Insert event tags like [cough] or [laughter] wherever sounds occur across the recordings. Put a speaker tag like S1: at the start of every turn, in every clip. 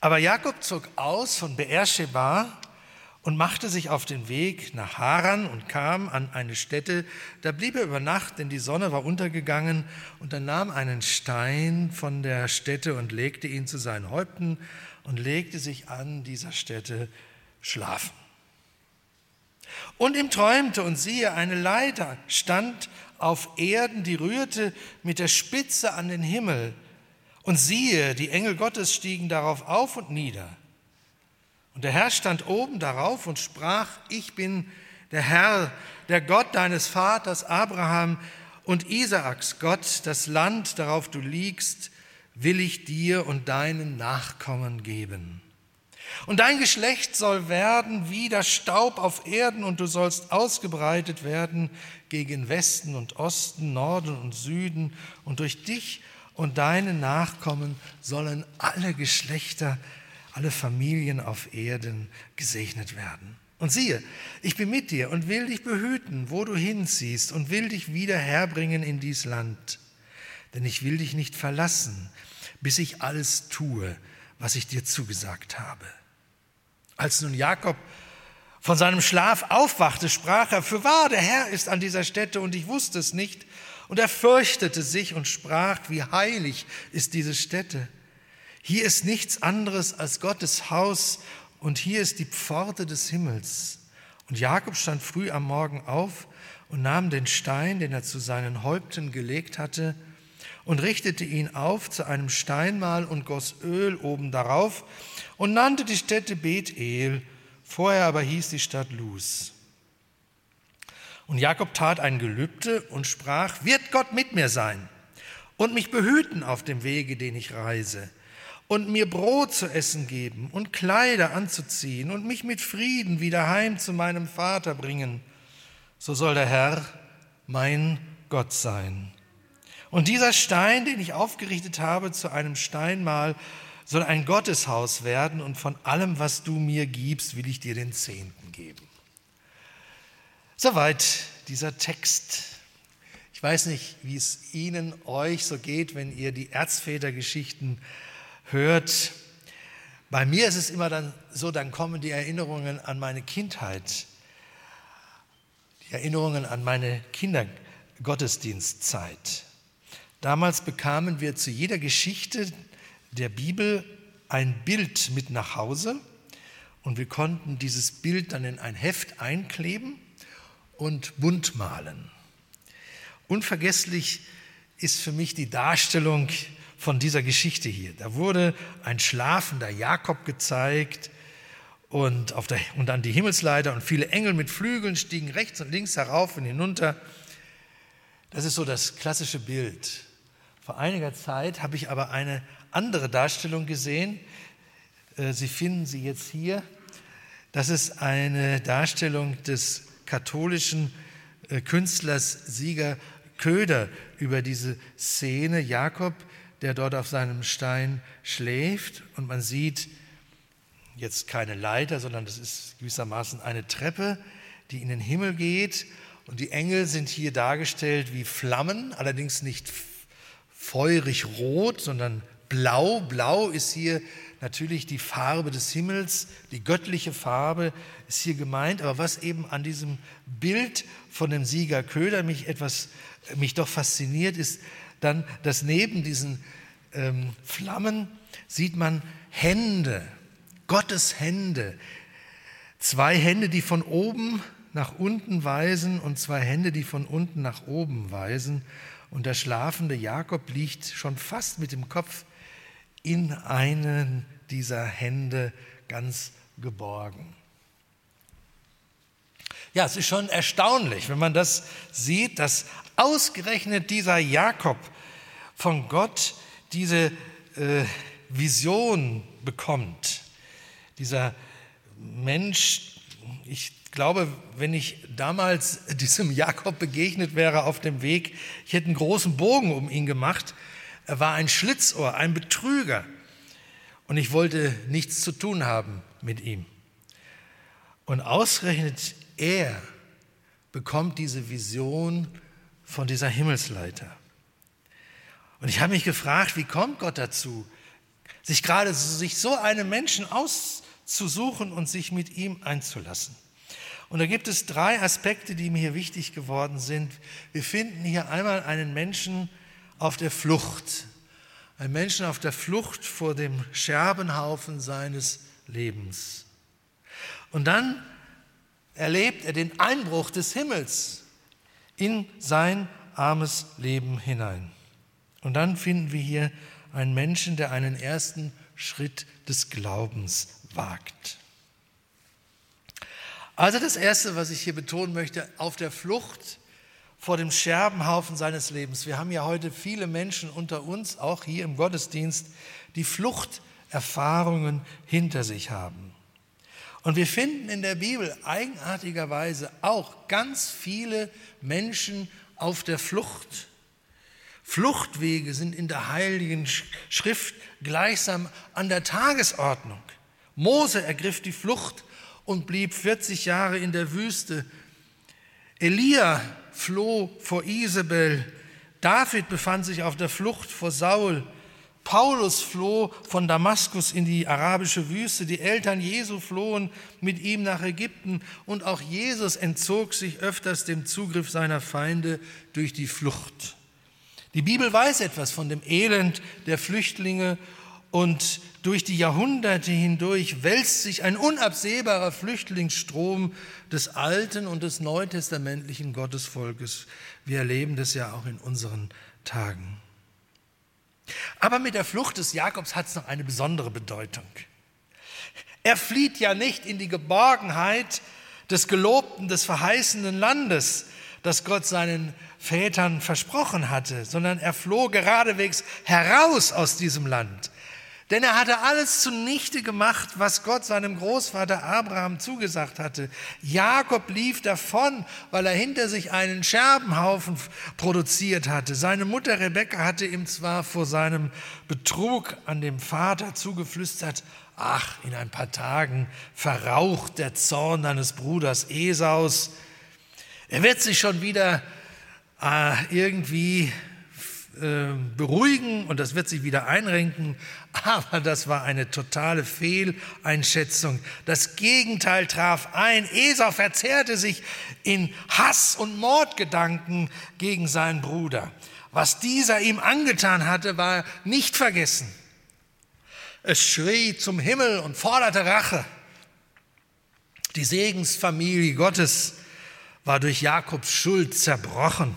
S1: Aber Jakob zog aus von Beersheba und machte sich auf den Weg nach Haran und kam an eine Stätte. Da blieb er über Nacht, denn die Sonne war untergegangen. Und er nahm einen Stein von der Stätte und legte ihn zu seinen Häupten und legte sich an dieser Stätte schlafen. Und ihm träumte, und siehe, eine Leiter stand auf Erden, die rührte mit der Spitze an den Himmel. Und siehe, die Engel Gottes stiegen darauf auf und nieder. Und der Herr stand oben darauf und sprach, ich bin der Herr, der Gott deines Vaters Abraham und Isaaks Gott, das Land, darauf du liegst, will ich dir und deinen Nachkommen geben. Und dein Geschlecht soll werden wie der Staub auf Erden und du sollst ausgebreitet werden gegen Westen und Osten, Norden und Süden und durch dich und deine Nachkommen sollen alle Geschlechter alle Familien auf Erden gesegnet werden. Und siehe, ich bin mit dir und will dich behüten, wo du hinziehst, und will dich wieder herbringen in dies Land. Denn ich will dich nicht verlassen, bis ich alles tue, was ich dir zugesagt habe. Als nun Jakob von seinem Schlaf aufwachte, sprach er, für wahr, der Herr ist an dieser Stätte und ich wusste es nicht. Und er fürchtete sich und sprach, wie heilig ist diese Stätte. Hier ist nichts anderes als Gottes Haus und hier ist die Pforte des Himmels. Und Jakob stand früh am Morgen auf und nahm den Stein, den er zu seinen Häupten gelegt hatte, und richtete ihn auf zu einem Steinmal und goss Öl oben darauf und nannte die Stätte Bethel, vorher aber hieß die Stadt Luz. Und Jakob tat ein Gelübde und sprach, wird Gott mit mir sein und mich behüten auf dem Wege, den ich reise und mir Brot zu essen geben und Kleider anzuziehen und mich mit Frieden wieder heim zu meinem Vater bringen, so soll der Herr mein Gott sein. Und dieser Stein, den ich aufgerichtet habe zu einem Steinmal, soll ein Gotteshaus werden und von allem, was du mir gibst, will ich dir den Zehnten geben. Soweit dieser Text. Ich weiß nicht, wie es Ihnen, euch so geht, wenn ihr die Erzvätergeschichten hört. Bei mir ist es immer dann so, dann kommen die Erinnerungen an meine Kindheit, die Erinnerungen an meine Kindergottesdienstzeit. Damals bekamen wir zu jeder Geschichte der Bibel ein Bild mit nach Hause und wir konnten dieses Bild dann in ein Heft einkleben und bunt malen. Unvergesslich ist für mich die Darstellung von dieser Geschichte hier. Da wurde ein schlafender Jakob gezeigt und, auf der, und dann die Himmelsleiter und viele Engel mit Flügeln stiegen rechts und links herauf und hinunter. Das ist so das klassische Bild. Vor einiger Zeit habe ich aber eine andere Darstellung gesehen. Äh, sie finden sie jetzt hier. Das ist eine Darstellung des katholischen äh, Künstlers Sieger Köder über diese Szene. Jakob der dort auf seinem Stein schläft. Und man sieht jetzt keine Leiter, sondern das ist gewissermaßen eine Treppe, die in den Himmel geht. Und die Engel sind hier dargestellt wie Flammen, allerdings nicht feurig rot, sondern blau. Blau ist hier natürlich die Farbe des Himmels, die göttliche Farbe ist hier gemeint. Aber was eben an diesem Bild von dem Sieger Köder mich etwas, mich doch fasziniert, ist, dann, dass neben diesen ähm, Flammen sieht man Hände, Gottes Hände. Zwei Hände, die von oben nach unten weisen und zwei Hände, die von unten nach oben weisen. Und der schlafende Jakob liegt schon fast mit dem Kopf in einen dieser Hände ganz geborgen. Ja, es ist schon erstaunlich, wenn man das sieht, dass ausgerechnet dieser Jakob von Gott diese äh, Vision bekommt. Dieser Mensch, ich glaube, wenn ich damals [laughs] diesem Jakob begegnet wäre auf dem Weg, ich hätte einen großen Bogen um ihn gemacht. Er war ein Schlitzohr, ein Betrüger. Und ich wollte nichts zu tun haben mit ihm. Und ausgerechnet er bekommt diese Vision von dieser Himmelsleiter. Und ich habe mich gefragt, wie kommt Gott dazu, sich gerade sich so einen Menschen auszusuchen und sich mit ihm einzulassen. Und da gibt es drei Aspekte, die mir hier wichtig geworden sind. Wir finden hier einmal einen Menschen auf der Flucht, einen Menschen auf der Flucht vor dem Scherbenhaufen seines Lebens. Und dann erlebt er den Einbruch des Himmels in sein armes Leben hinein. Und dann finden wir hier einen Menschen, der einen ersten Schritt des Glaubens wagt. Also das Erste, was ich hier betonen möchte, auf der Flucht vor dem Scherbenhaufen seines Lebens. Wir haben ja heute viele Menschen unter uns, auch hier im Gottesdienst, die Fluchterfahrungen hinter sich haben. Und wir finden in der Bibel eigenartigerweise auch ganz viele Menschen auf der Flucht. Fluchtwege sind in der Heiligen Schrift gleichsam an der Tagesordnung. Mose ergriff die Flucht und blieb 40 Jahre in der Wüste. Elia floh vor Isabel. David befand sich auf der Flucht vor Saul. Paulus floh von Damaskus in die arabische Wüste. Die Eltern Jesu flohen mit ihm nach Ägypten. Und auch Jesus entzog sich öfters dem Zugriff seiner Feinde durch die Flucht. Die Bibel weiß etwas von dem Elend der Flüchtlinge und durch die Jahrhunderte hindurch wälzt sich ein unabsehbarer Flüchtlingsstrom des alten und des neutestamentlichen Gottesvolkes. Wir erleben das ja auch in unseren Tagen. Aber mit der Flucht des Jakobs hat es noch eine besondere Bedeutung. Er flieht ja nicht in die Geborgenheit des gelobten, des verheißenen Landes, das Gott seinen Vätern versprochen hatte, sondern er floh geradewegs heraus aus diesem Land. Denn er hatte alles zunichte gemacht, was Gott seinem Großvater Abraham zugesagt hatte. Jakob lief davon, weil er hinter sich einen Scherbenhaufen produziert hatte. Seine Mutter Rebekka hatte ihm zwar vor seinem Betrug an dem Vater zugeflüstert, ach, in ein paar Tagen verraucht der Zorn deines Bruders Esaus. Er wird sich schon wieder äh, irgendwie ähm, beruhigen und das wird sich wieder einrenken, [laughs] aber das war eine totale Fehleinschätzung. Das Gegenteil traf ein. Esau verzehrte sich in Hass und Mordgedanken gegen seinen Bruder. Was dieser ihm angetan hatte, war nicht vergessen. Es schrie zum Himmel und forderte Rache. Die Segensfamilie Gottes war durch Jakobs Schuld zerbrochen.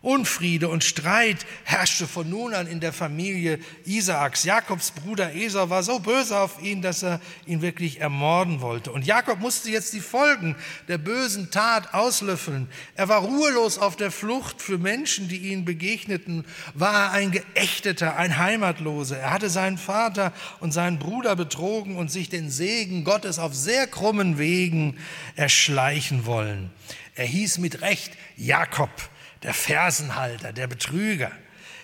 S1: Unfriede und Streit herrschte von nun an in der Familie Isaaks. Jakobs Bruder Esau war so böse auf ihn, dass er ihn wirklich ermorden wollte. Und Jakob musste jetzt die Folgen der bösen Tat auslöffeln. Er war ruhelos auf der Flucht für Menschen, die ihm begegneten, war er ein Geächteter, ein Heimatloser. Er hatte seinen Vater und seinen Bruder betrogen und sich den Segen Gottes auf sehr krummen Wegen erschleichen wollen. Er hieß mit Recht Jakob der Fersenhalter, der Betrüger.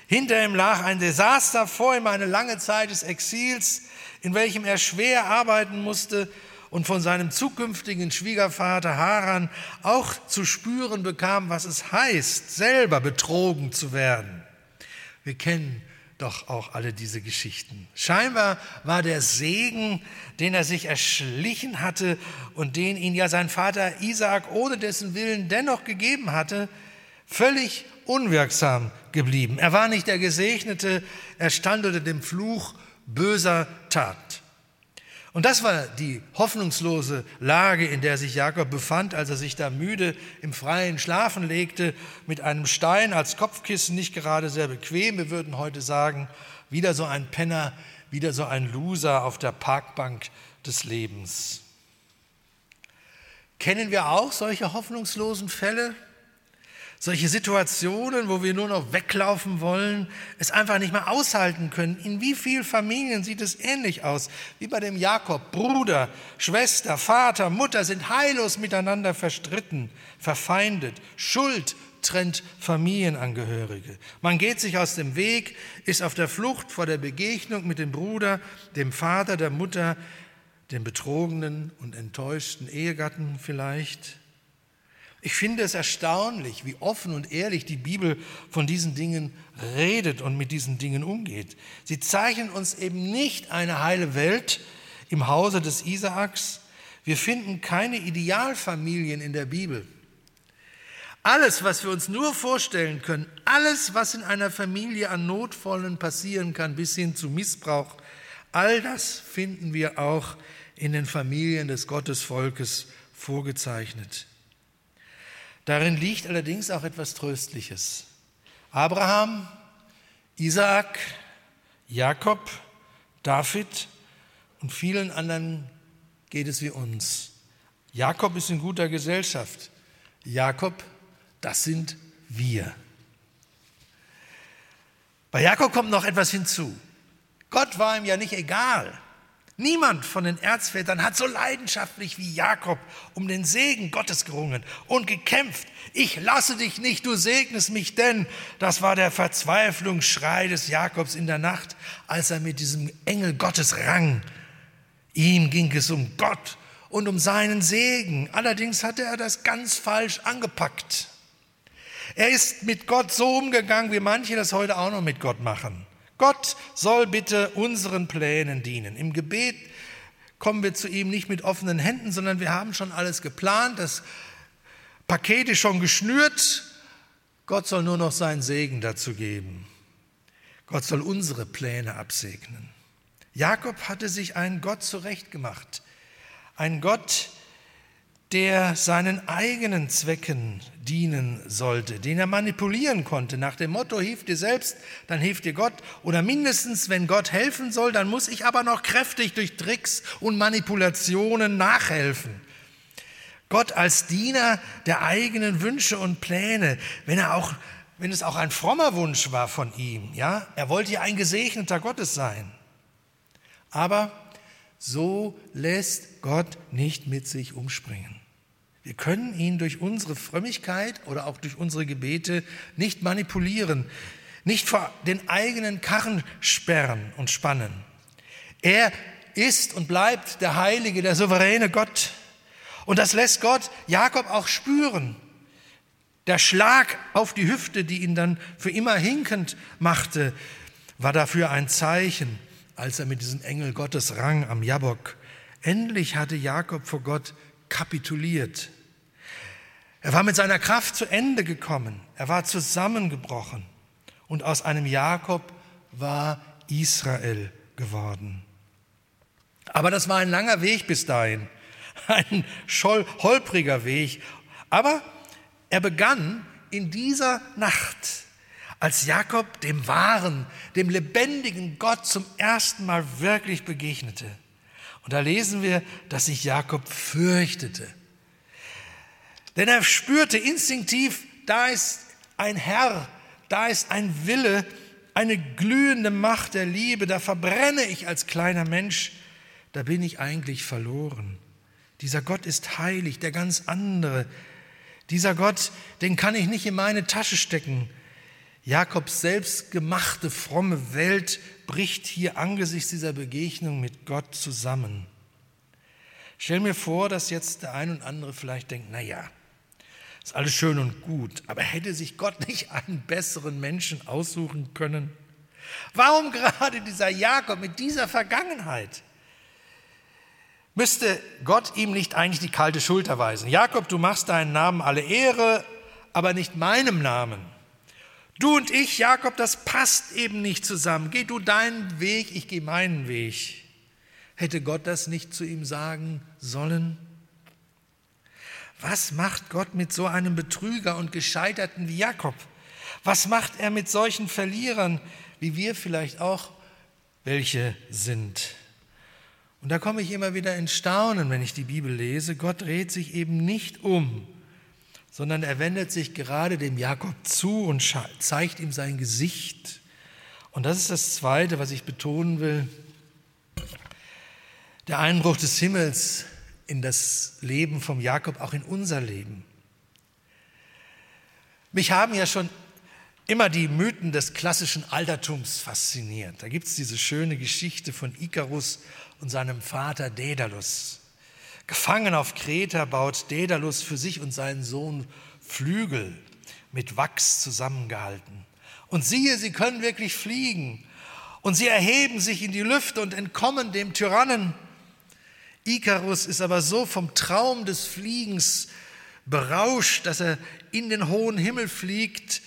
S1: Hinter ihm lag ein Desaster, vor ihm eine lange Zeit des Exils, in welchem er schwer arbeiten musste und von seinem zukünftigen Schwiegervater Haran auch zu spüren bekam, was es heißt, selber betrogen zu werden. Wir kennen doch auch alle diese Geschichten. Scheinbar war der Segen, den er sich erschlichen hatte und den ihn ja sein Vater Isaak ohne dessen Willen dennoch gegeben hatte, völlig unwirksam geblieben. Er war nicht der Gesegnete, er stand unter dem Fluch böser Tat. Und das war die hoffnungslose Lage, in der sich Jakob befand, als er sich da müde im Freien schlafen legte, mit einem Stein als Kopfkissen, nicht gerade sehr bequem. Wir würden heute sagen, wieder so ein Penner, wieder so ein Loser auf der Parkbank des Lebens. Kennen wir auch solche hoffnungslosen Fälle? Solche Situationen, wo wir nur noch weglaufen wollen, es einfach nicht mehr aushalten können. In wie vielen Familien sieht es ähnlich aus? Wie bei dem Jakob. Bruder, Schwester, Vater, Mutter sind heillos miteinander verstritten, verfeindet. Schuld trennt Familienangehörige. Man geht sich aus dem Weg, ist auf der Flucht vor der Begegnung mit dem Bruder, dem Vater, der Mutter, dem betrogenen und enttäuschten Ehegatten vielleicht. Ich finde es erstaunlich, wie offen und ehrlich die Bibel von diesen Dingen redet und mit diesen Dingen umgeht. Sie zeichnen uns eben nicht eine heile Welt im Hause des Isaaks. Wir finden keine Idealfamilien in der Bibel. Alles, was wir uns nur vorstellen können, alles, was in einer Familie an Notvollen passieren kann, bis hin zu Missbrauch, all das finden wir auch in den Familien des Gottesvolkes vorgezeichnet. Darin liegt allerdings auch etwas Tröstliches. Abraham, Isaak, Jakob, David und vielen anderen geht es wie uns. Jakob ist in guter Gesellschaft. Jakob, das sind wir. Bei Jakob kommt noch etwas hinzu. Gott war ihm ja nicht egal, Niemand von den Erzvätern hat so leidenschaftlich wie Jakob um den Segen Gottes gerungen und gekämpft. Ich lasse dich nicht, du segnest mich denn. Das war der Verzweiflungsschrei des Jakobs in der Nacht, als er mit diesem Engel Gottes rang. Ihm ging es um Gott und um seinen Segen. Allerdings hatte er das ganz falsch angepackt. Er ist mit Gott so umgegangen, wie manche das heute auch noch mit Gott machen. Gott soll bitte unseren Plänen dienen. Im Gebet kommen wir zu ihm nicht mit offenen Händen, sondern wir haben schon alles geplant, das Paket ist schon geschnürt. Gott soll nur noch seinen Segen dazu geben. Gott soll unsere Pläne absegnen. Jakob hatte sich einen Gott zurechtgemacht. Ein Gott, der seinen eigenen Zwecken dienen sollte, den er manipulieren konnte, nach dem Motto, hilf dir selbst, dann hilft dir Gott. Oder mindestens, wenn Gott helfen soll, dann muss ich aber noch kräftig durch Tricks und Manipulationen nachhelfen. Gott als Diener der eigenen Wünsche und Pläne, wenn er auch, wenn es auch ein frommer Wunsch war von ihm, ja, er wollte ja ein gesegneter Gottes sein. Aber so lässt Gott nicht mit sich umspringen. Wir können ihn durch unsere Frömmigkeit oder auch durch unsere Gebete nicht manipulieren, nicht vor den eigenen Karren sperren und spannen. Er ist und bleibt der heilige, der souveräne Gott. Und das lässt Gott Jakob auch spüren. Der Schlag auf die Hüfte, die ihn dann für immer hinkend machte, war dafür ein Zeichen, als er mit diesem Engel Gottes rang am Jabok. Endlich hatte Jakob vor Gott kapituliert. Er war mit seiner Kraft zu Ende gekommen. Er war zusammengebrochen. Und aus einem Jakob war Israel geworden. Aber das war ein langer Weg bis dahin. [laughs] Ein scholl, holpriger Weg. Aber er begann in dieser Nacht, als Jakob dem wahren, dem lebendigen Gott zum ersten Mal wirklich begegnete. Und da lesen wir, dass sich Jakob fürchtete. Denn er spürte instinktiv, da ist ein Herr, da ist ein Wille, eine glühende Macht der Liebe, da verbrenne ich als kleiner Mensch, da bin ich eigentlich verloren. Dieser Gott ist heilig, der ganz andere. Dieser Gott, den kann ich nicht in meine Tasche stecken. Jakobs selbstgemachte fromme Welt bricht hier angesichts dieser Begegnung mit Gott zusammen. Stell mir vor, dass jetzt der ein und andere vielleicht denkt, na ja, ist alles schön und gut, aber hätte sich Gott nicht einen besseren Menschen aussuchen können? Warum gerade dieser Jakob mit dieser Vergangenheit? Müsste Gott ihm nicht eigentlich die kalte Schulter weisen? Jakob, du machst deinen Namen alle Ehre, aber nicht meinem Namen. Du und ich, Jakob, das passt eben nicht zusammen. Geh du deinen Weg, ich gehe meinen Weg. Hätte Gott das nicht zu ihm sagen sollen? Was macht Gott mit so einem Betrüger und Gescheiterten wie Jakob? Was macht er mit solchen Verlierern, wie wir vielleicht auch welche sind? Und da komme ich immer wieder in Staunen, wenn ich die Bibel lese. Gott dreht sich eben nicht um, sondern er wendet sich gerade dem Jakob zu und zeigt ihm sein Gesicht. Und das ist das Zweite, was ich betonen will. Der Einbruch des Himmels in das Leben vom Jakob, auch in unser Leben. Mich haben ja schon immer die Mythen des klassischen Altertums fasziniert. Da gibt es diese schöne Geschichte von Ikarus und seinem Vater Daedalus. Gefangen auf Kreta baut Daedalus für sich und seinen Sohn Flügel mit Wachs zusammengehalten. Und siehe, sie können wirklich fliegen. Und sie erheben sich in die Lüfte und entkommen dem Tyrannen. Ikarus ist aber so vom Traum des Fliegens berauscht, dass er in den hohen Himmel fliegt,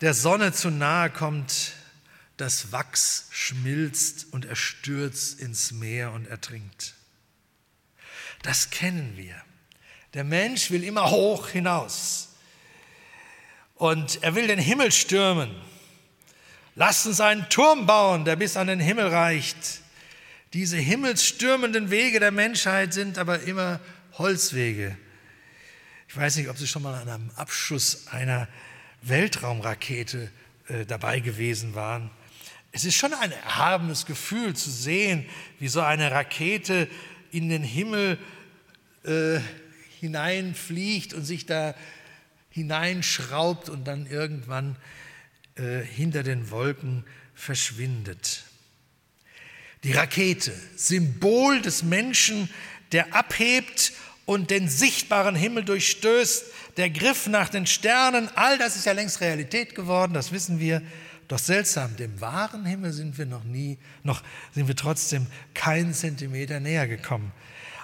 S1: der Sonne zu nahe kommt, das Wachs schmilzt und er stürzt ins Meer und ertrinkt. Das kennen wir. Der Mensch will immer hoch hinaus und er will den Himmel stürmen. Lasst uns einen Turm bauen, der bis an den Himmel reicht. Diese himmelsstürmenden Wege der Menschheit sind aber immer Holzwege. Ich weiß nicht, ob Sie schon mal an einem Abschuss einer Weltraumrakete äh, dabei gewesen waren. Es ist schon ein erhabenes Gefühl zu sehen, wie so eine Rakete in den Himmel äh, hineinfliegt und sich da hineinschraubt und dann irgendwann äh, hinter den Wolken verschwindet. Die Rakete, Symbol des Menschen, der abhebt und den sichtbaren Himmel durchstößt, der Griff nach den Sternen, all das ist ja längst Realität geworden, das wissen wir. Doch seltsam, dem wahren Himmel sind wir noch nie, noch sind wir trotzdem keinen Zentimeter näher gekommen.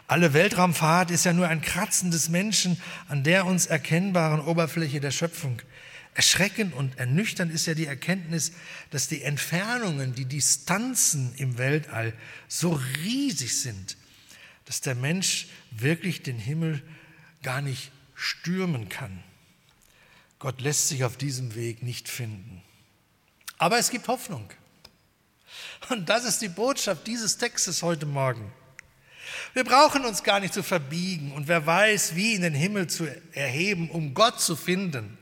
S1: Alle Weltraumfahrt ist ja nur ein Kratzen des Menschen an der uns erkennbaren Oberfläche der Schöpfung. Erschreckend und ernüchternd ist ja die Erkenntnis, dass die Entfernungen, die Distanzen im Weltall so riesig sind, dass der Mensch wirklich den Himmel gar nicht stürmen kann. Gott lässt sich auf diesem Weg nicht finden. Aber es gibt Hoffnung. Und das ist die Botschaft dieses Textes heute Morgen. Wir brauchen uns gar nicht zu verbiegen und wer weiß, wie in den Himmel zu erheben, um Gott zu finden.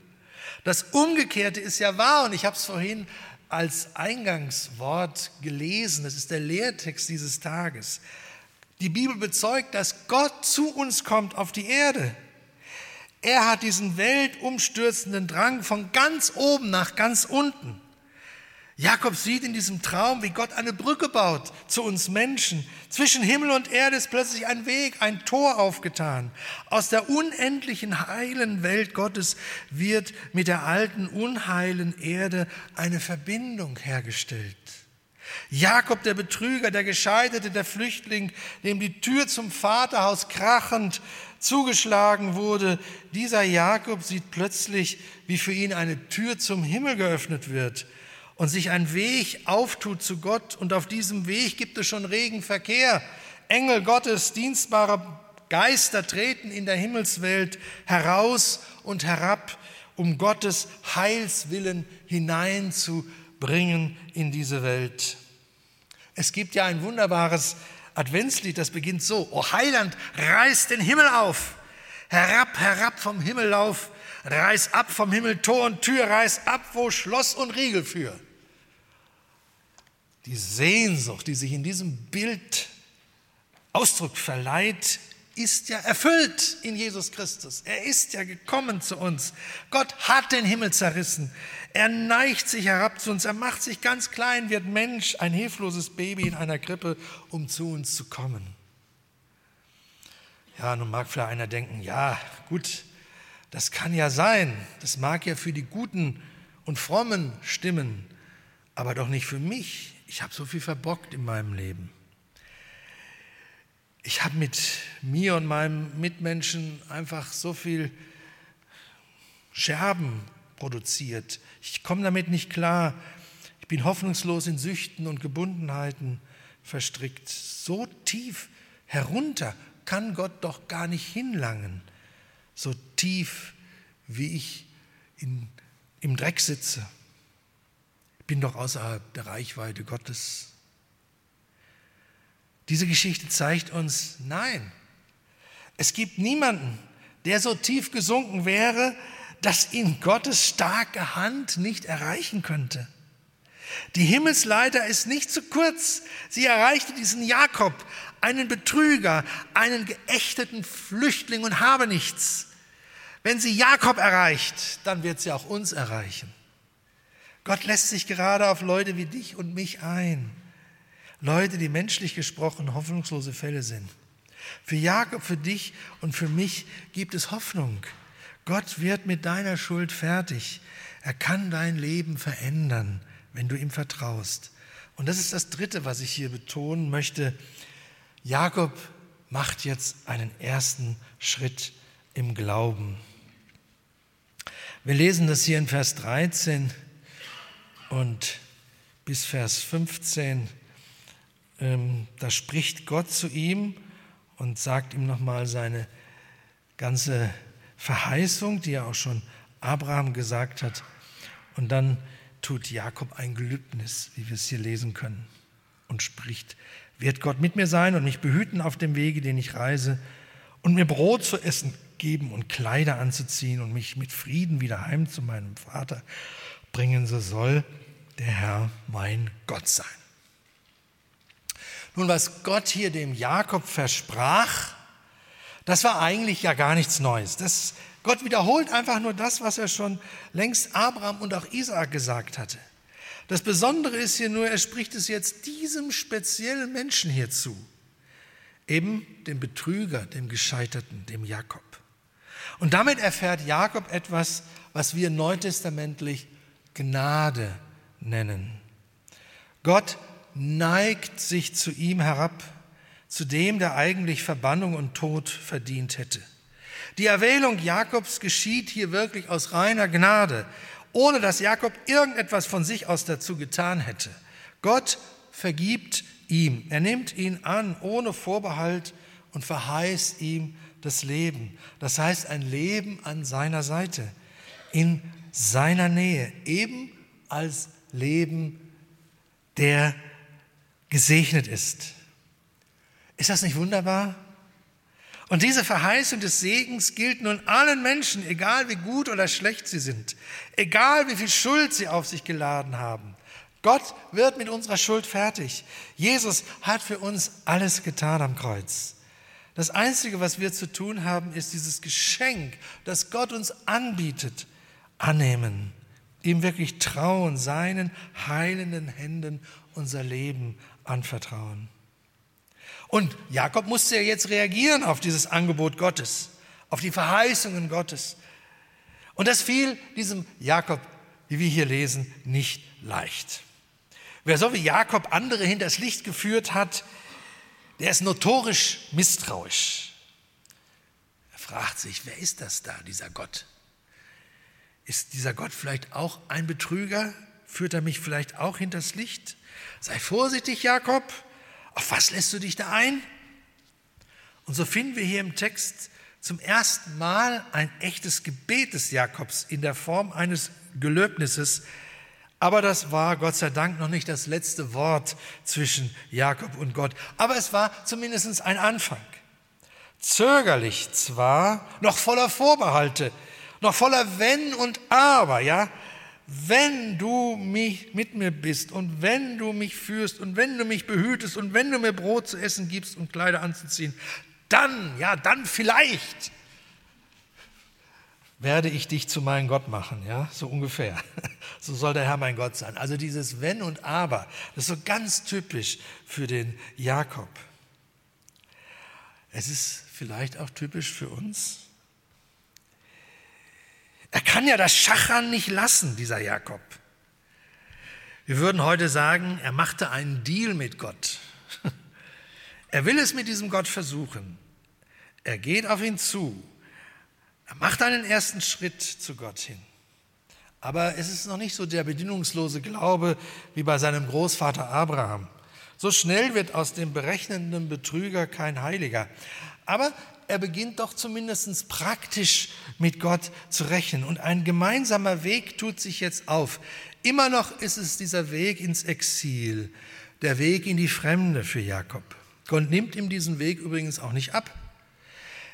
S1: Das Umgekehrte ist ja wahr und ich habe es vorhin als Eingangswort gelesen. Das ist der Lehrtext dieses Tages. Die Bibel bezeugt, dass Gott zu uns kommt auf die Erde. Er hat diesen weltumstürzenden Drang von ganz oben nach ganz unten. Jakob sieht in diesem Traum, wie Gott eine Brücke baut zu uns Menschen. Zwischen Himmel und Erde ist plötzlich ein Weg, ein Tor aufgetan. Aus der unendlichen heilen Welt Gottes wird mit der alten unheilen Erde eine Verbindung hergestellt. Jakob, der Betrüger, der Gescheiterte, der Flüchtling, dem die Tür zum Vaterhaus krachend zugeschlagen wurde, dieser Jakob sieht plötzlich, wie für ihn eine Tür zum Himmel geöffnet wird und sich ein Weg auftut zu Gott und auf diesem Weg gibt es schon regen Verkehr. Engel Gottes, dienstbare Geister treten in der Himmelswelt heraus und herab, um Gottes Heilswillen hineinzubringen in diese Welt. Es gibt ja ein wunderbares Adventslied, das beginnt so, O Heiland, reiß den Himmel auf, herab, herab vom Himmel auf, reiß ab vom Himmel Tor und Tür, reiß ab, wo Schloss und Riegel führen. Die Sehnsucht, die sich in diesem Bild Ausdruck verleiht, ist ja erfüllt in Jesus Christus. Er ist ja gekommen zu uns. Gott hat den Himmel zerrissen. Er neigt sich herab zu uns. Er macht sich ganz klein, wird Mensch, ein hilfloses Baby in einer Krippe, um zu uns zu kommen. Ja, nun mag vielleicht einer denken, ja, gut, das kann ja sein. Das mag ja für die Guten und Frommen stimmen, aber doch nicht für mich. Ich habe so viel verbockt in meinem Leben. Ich habe mit mir und meinem Mitmenschen einfach so viel Scherben produziert. Ich komme damit nicht klar. Ich bin hoffnungslos in Süchten und Gebundenheiten verstrickt. So tief herunter kann Gott doch gar nicht hinlangen. So tief, wie ich in, im Dreck sitze bin doch außerhalb der Reichweite Gottes. Diese Geschichte zeigt uns, nein, es gibt niemanden, der so tief gesunken wäre, dass ihn Gottes starke Hand nicht erreichen könnte. Die Himmelsleiter ist nicht zu kurz. Sie erreichte diesen Jakob, einen Betrüger, einen geächteten Flüchtling und habe nichts. Wenn sie Jakob erreicht, dann wird sie auch uns erreichen. Gott lässt sich gerade auf Leute wie dich und mich ein. Leute, die menschlich gesprochen hoffnungslose Fälle sind. Für Jakob, für dich und für mich gibt es Hoffnung. Gott wird mit deiner Schuld fertig. Er kann dein Leben verändern, wenn du ihm vertraust. Und das ist das Dritte, was ich hier betonen möchte. Jakob macht jetzt einen ersten Schritt im Glauben. Wir lesen das hier in Vers 13 und bis Vers 15. Ähm, da spricht Gott zu ihm und sagt ihm nochmal seine ganze Verheißung, die er auch schon Abraham gesagt hat. Und dann tut Jakob ein Gelübnis, wie wir es hier lesen können, und spricht, wird Gott mit mir sein und mich behüten auf dem Wege, den ich reise, und mir Brot zu essen geben und Kleider anzuziehen und mich mit Frieden wieder heim zu meinem Vater bringen, so soll der Herr mein Gott sein. Nun, was Gott hier dem Jakob versprach, das war eigentlich ja gar nichts Neues. Das, Gott wiederholt einfach nur das, was er schon längst Abraham und auch Isaak gesagt hatte. Das Besondere ist hier nur, er spricht es jetzt diesem speziellen Menschen hier zu, eben dem Betrüger, dem Gescheiterten, dem Jakob. Und damit erfährt Jakob etwas, was wir neutestamentlich Gnade nennen. Gott neigt sich zu ihm herab, zu dem, der eigentlich Verbannung und Tod verdient hätte. Die Erwählung Jakobs geschieht hier wirklich aus reiner Gnade, ohne dass Jakob irgendetwas von sich aus dazu getan hätte. Gott vergibt ihm, er nimmt ihn an ohne Vorbehalt und verheißt ihm das Leben. Das heißt ein Leben an seiner Seite, in seiner Nähe, eben als Leben der gesegnet ist. Ist das nicht wunderbar? Und diese Verheißung des Segens gilt nun allen Menschen, egal wie gut oder schlecht sie sind, egal wie viel Schuld sie auf sich geladen haben. Gott wird mit unserer Schuld fertig. Jesus hat für uns alles getan am Kreuz. Das Einzige, was wir zu tun haben, ist dieses Geschenk, das Gott uns anbietet, annehmen, ihm wirklich trauen, seinen heilenden Händen unser Leben anvertrauen. Und Jakob musste ja jetzt reagieren auf dieses Angebot Gottes, auf die Verheißungen Gottes. Und das fiel diesem Jakob, wie wir hier lesen, nicht leicht. Wer so wie Jakob andere hinters Licht geführt hat, der ist notorisch misstrauisch. Er fragt sich, wer ist das da, dieser Gott? Ist dieser Gott vielleicht auch ein Betrüger? Führt er mich vielleicht auch hinters Licht? Sei vorsichtig, Jakob. Auf was lässt du dich da ein? Und so finden wir hier im Text zum ersten Mal ein echtes Gebet des Jakobs in der Form eines Gelöbnisses. Aber das war Gott sei Dank noch nicht das letzte Wort zwischen Jakob und Gott. Aber es war zumindest ein Anfang. Zögerlich zwar, noch voller Vorbehalte, noch voller Wenn und Aber, ja, wenn du mich mit mir bist und wenn du mich führst und wenn du mich behütest und wenn du mir Brot zu essen gibst und Kleider anzuziehen, dann, ja, dann vielleicht werde ich dich zu meinem Gott machen, ja, so ungefähr. [laughs] So soll der Herr mein Gott sein. Also dieses Wenn und Aber, das ist so ganz typisch für den Jakob. Es ist vielleicht auch typisch für uns. Er kann ja das Schachern nicht lassen, dieser Jakob. Wir würden heute sagen, er machte einen Deal mit Gott. [laughs] Er will es mit diesem Gott versuchen. Er geht auf ihn zu. Er macht einen ersten Schritt zu Gott hin. Aber es ist noch nicht so der bedingungslose Glaube wie bei seinem Großvater Abraham. So schnell wird aus dem berechnenden Betrüger kein Heiliger. Aber er beginnt doch zumindest praktisch mit Gott zu rechnen. Und ein gemeinsamer Weg tut sich jetzt auf. Immer noch ist es dieser Weg ins Exil, der Weg in die Fremde für Jakob. Gott nimmt ihm diesen Weg übrigens auch nicht ab.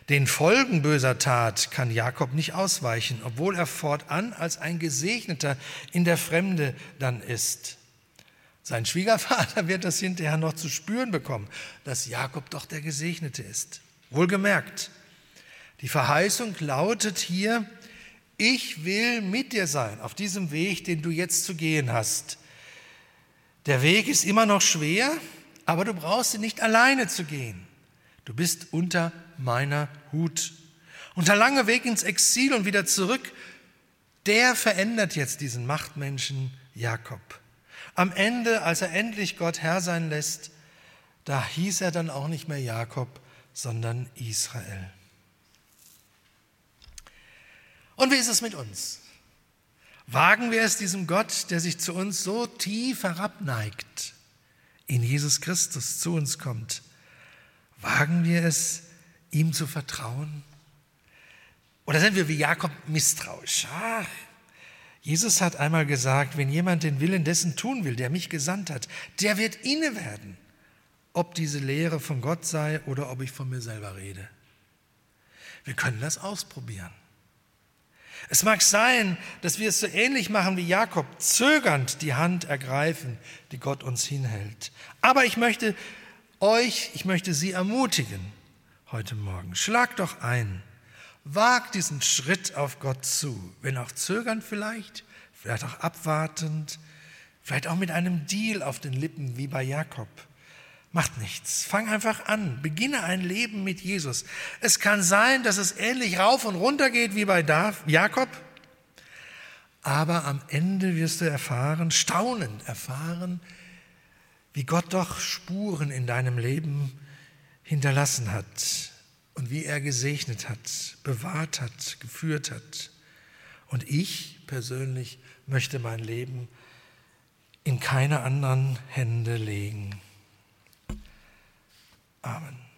S1: Den Folgen böser Tat kann Jakob nicht ausweichen, obwohl er fortan als ein Gesegneter in der Fremde dann ist. Sein Schwiegervater [laughs] wird das hinterher noch zu spüren bekommen, dass Jakob doch der Gesegnete ist. Wohlgemerkt, die Verheißung lautet hier, ich will mit dir sein auf diesem Weg, den du jetzt zu gehen hast. Der Weg ist immer noch schwer, aber du brauchst ihn nicht alleine zu gehen. Du bist unter meiner Hut. Und der lange Weg ins Exil und wieder zurück, der verändert jetzt diesen Machtmenschen Jakob. Am Ende, als er endlich Gott Herr sein lässt, da hieß er dann auch nicht mehr Jakob, sondern Israel. Und wie ist es mit uns? Wagen wir es diesem Gott, der sich zu uns so tief herabneigt, in Jesus Christus zu uns kommt, wagen wir es, ihm zu vertrauen? Oder sind wir wie Jakob misstrauisch? Ach, Jesus hat einmal gesagt, wenn jemand den Willen dessen tun will, der mich gesandt hat, der wird inne werden, ob diese Lehre von Gott sei oder ob ich von mir selber rede. Wir können das ausprobieren. Es mag sein, dass wir es so ähnlich machen wie Jakob, zögernd die Hand ergreifen, die Gott uns hinhält. Aber ich möchte euch, ich möchte Sie ermutigen heute Morgen. Schlag doch ein Wag diesen Schritt auf Gott zu, wenn auch zögernd vielleicht, vielleicht auch abwartend, vielleicht auch mit einem Deal auf den Lippen wie bei Jakob. Macht nichts. Fang einfach an. Beginne ein Leben mit Jesus. Es kann sein, dass es ähnlich rauf und runter geht wie bei Jakob. Aber am Ende wirst du erfahren, staunend erfahren, wie Gott doch Spuren in deinem Leben hinterlassen hat und wie er gesegnet hat, bewahrt hat, geführt hat. Und ich persönlich möchte mein Leben in keine anderen Hände legen. Amen.